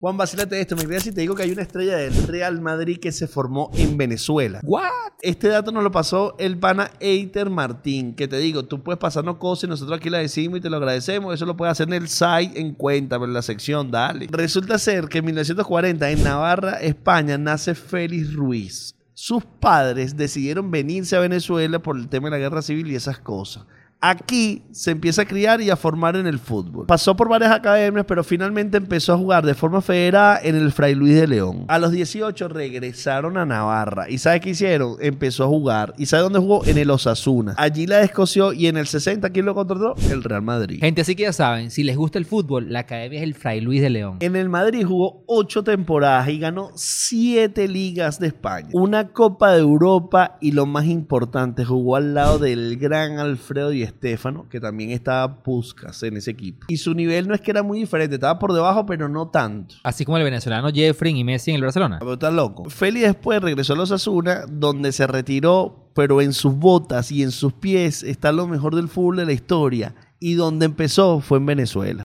Juan, vacílate esto. Me creas si te digo que hay una estrella del Real Madrid que se formó en Venezuela. ¿What? Este dato nos lo pasó el pana Eiter Martín. Que te digo, tú puedes pasarnos cosas y nosotros aquí la decimos y te lo agradecemos. Eso lo puedes hacer en el site en cuenta, pero en la sección, dale. Resulta ser que en 1940, en Navarra, España, nace Félix Ruiz. Sus padres decidieron venirse a Venezuela por el tema de la guerra civil y esas cosas. Aquí se empieza a criar y a formar en el fútbol. Pasó por varias academias, pero finalmente empezó a jugar de forma federada en el Fray Luis de León. A los 18 regresaron a Navarra. ¿Y sabe qué hicieron? Empezó a jugar. ¿Y sabe dónde jugó? En el Osasuna. Allí la descoció y en el 60, ¿quién lo contrató? El Real Madrid. Gente, así que ya saben, si les gusta el fútbol, la academia es el Fray Luis de León. En el Madrid jugó ocho temporadas y ganó siete ligas de España, una Copa de Europa y lo más importante, jugó al lado del gran Alfredo Di Stéfano, que también estaba Puskas en ese equipo. Y su nivel no es que era muy diferente, estaba por debajo, pero no tanto. Así como el venezolano Jeffrey y Messi en el Barcelona. Pero está loco. Feli después regresó a los Asuna, donde se retiró, pero en sus botas y en sus pies está lo mejor del fútbol de la historia. Y donde empezó fue en Venezuela.